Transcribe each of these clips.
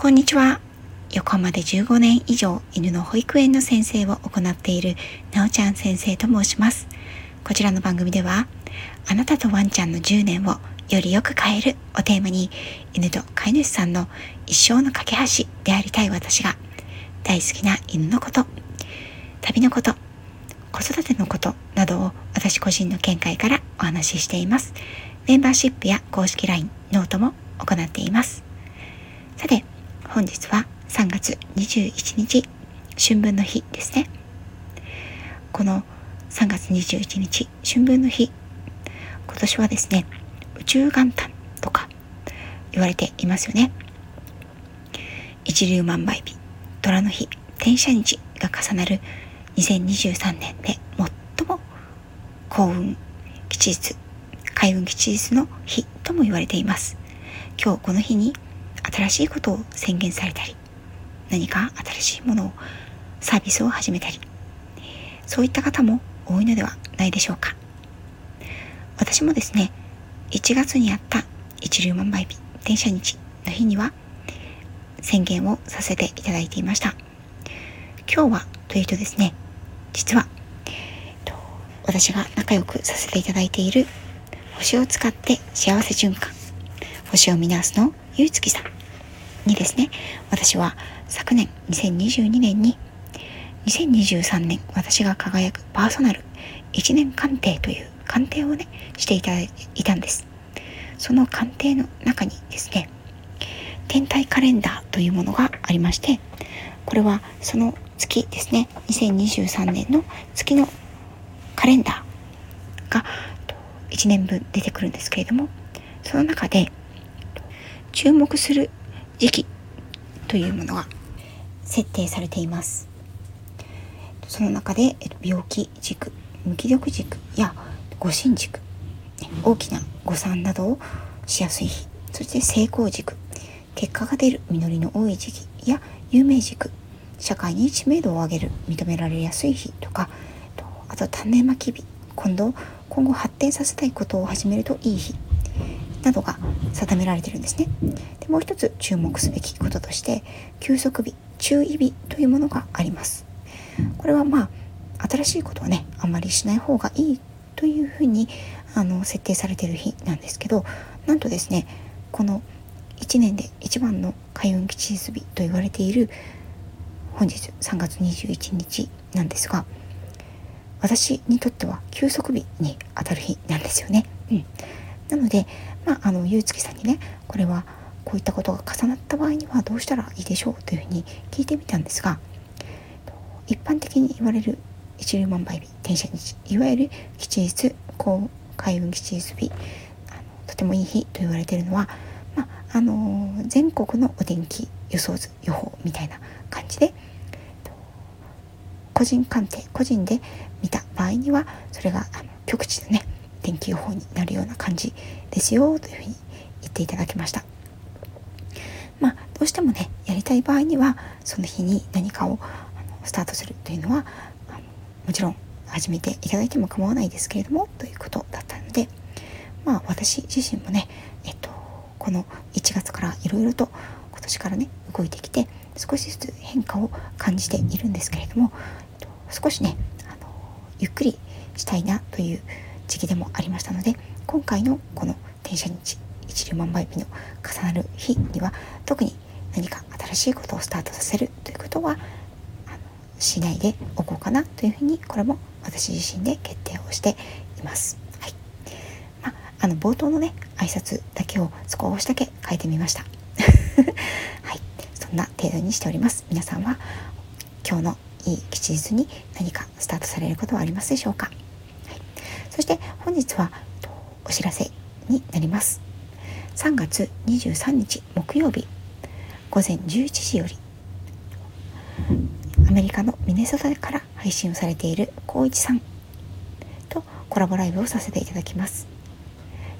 こんにちは。横浜で15年以上犬の保育園の先生を行っているなおちゃん先生と申します。こちらの番組では、あなたとワンちゃんの10年をよりよく変えるをテーマに、犬と飼い主さんの一生の架け橋でありたい私が、大好きな犬のこと、旅のこと、子育てのことなどを私個人の見解からお話ししています。メンバーシップや公式 LINE、ノートも行っています。さて、本日は3月21日、春分の日ですね。この3月21日、春分の日、今年はですね、宇宙元旦とか言われていますよね。一粒万倍日、虎の日、天赦日が重なる2023年で最も幸運吉日、開運吉日の日とも言われています。今日この日に新しいことを宣言されたり、何か新しいものを、サービスを始めたり、そういった方も多いのではないでしょうか。私もですね、1月にあった一粒万倍日、電車日の日には宣言をさせていただいていました。今日はというとですね、実は、私が仲良くさせていただいている星を使って幸せ循環、星を見直すのゆうつきさんにですね、私は昨年2022年に2023年私が輝くパーソナル1年鑑定という鑑定をね、していたいたんです。その鑑定の中にですね、天体カレンダーというものがありまして、これはその月ですね、2023年の月のカレンダーが1年分出てくるんですけれども、その中で注目する時期というものが設定されています。その中で病気軸、無気力軸や誤診軸、大きな誤算などをしやすい日、そして成功軸、結果が出る実りの多い時期や有名軸、社会に知名度を上げる認められやすい日とか、あと種まき日、今度今後発展させたいことを始めるといい日などが定められてるんですね。でもう一つ注目すべきこととして休息日注意日というものがあります。これはまあ新しいことはねあんまりしない方がいいというふうにあの設定されている日なんですけどなんとですねこの1年で一番の開運吉日と言われている本日3月21日なんですが私にとっては休息日にあたる日なんですよね。うん、なので、まあ、あのゆうつきさんにねこれはこういったことが重なった場合にはどうしたらいいでしょうというふうに聞いてみたんですが一般的に言われる一粒万倍日転写日いわゆる吉日高開運吉日日あのとてもいい日と言われているのは、まあ、あの全国のお天気予想図予報みたいな感じで個人鑑定個人で見た場合にはそれがあの局地のね天気予報になるような感じですよというふうに言っていただきました。まあどうしてもねやりたい場合にはその日に何かをスタートするというのはのもちろん始めていただいても構わないですけれどもということだったのでまあ私自身もねえっとこの1月からいろいろと今年からね動いてきて少しずつ変化を感じているんですけれども、少しねあのゆっくりしたいなという時期でもありましたので今回のこの転写日一粒万倍日の重なる日には特に何か新しいことをスタートさせるということはあのしないでおこうかなというふうにこれも私自身で決定をしています。はいまあ、あの冒頭のね挨拶だけを少しだけ変えてみました。はい、そんな程度にしております。皆さんは今日のいい吉日に何かスタートされることはありますでしょうか？そして本日はお知らせになります。3月23日木曜日午前11時よりアメリカのミネソタから配信をされている光一さんとコラボライブをさせていただきます。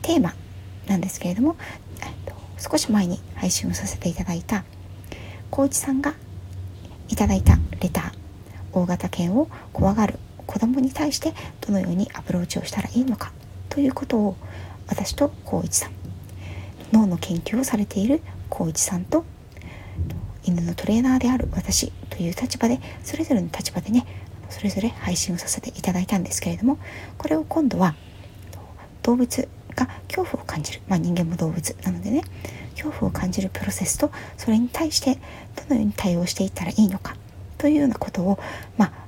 テーマなんですけれども少し前に配信をさせていただいた光一さんがいただいたレター大型犬を怖がる子供に対してどのようにアプローチをしたらいいのかということを私と光一さん脳の研究をされている光一さんと犬のトレーナーである私という立場でそれぞれの立場でねそれぞれ配信をさせていただいたんですけれどもこれを今度は動物が恐怖を感じる、まあ、人間も動物なのでね恐怖を感じるプロセスとそれに対してどのように対応していったらいいのかというようなことを、まあ、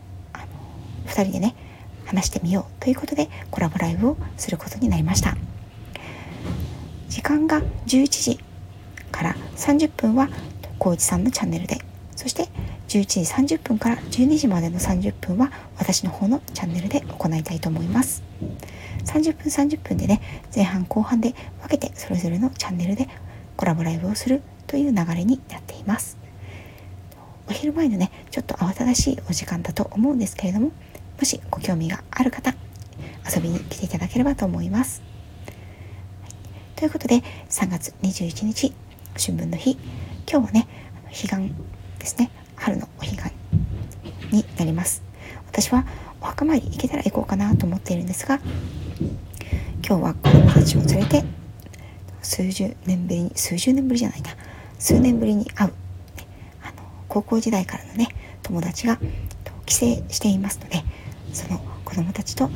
2人でね話してみようということでコラボライブをすることになりました。時間が11時から30分は高一さんのチャンネルでそして11時30分から12時までの30分は私の方のチャンネルで行いたいと思います。30分30分でね前半後半で分けてそれぞれのチャンネルでコラボライブをするという流れになっています。お昼前のねちょっと慌ただしいお時間だと思うんですけれどももしご興味がある方遊びに来ていただければと思います、ということで3月21日春分の日。今日はね彼岸ですね。春のお彼岸になります。私はお墓参り行けたら行こうかなと思っているんですが今日は子供たちを連れて数十年ぶりに数十年ぶりじゃないな。数年ぶりに会う、高校時代からのね友達が帰省していますのでその子供たちと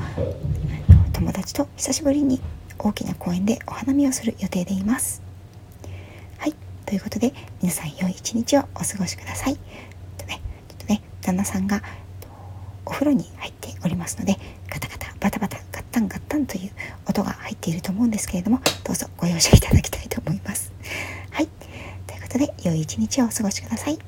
友達と久しぶりに大きな公園でお花見をする予定でいます。はいということで皆さん良い一日をお過ごしください。とねちょっとね旦那さんがお風呂に入っておりますのでガタガタバタバタガッタンガッタンという音が入っていると思うんですけれどもどうぞご容赦いただきたいと思います。はいということで良い一日をお過ごしください。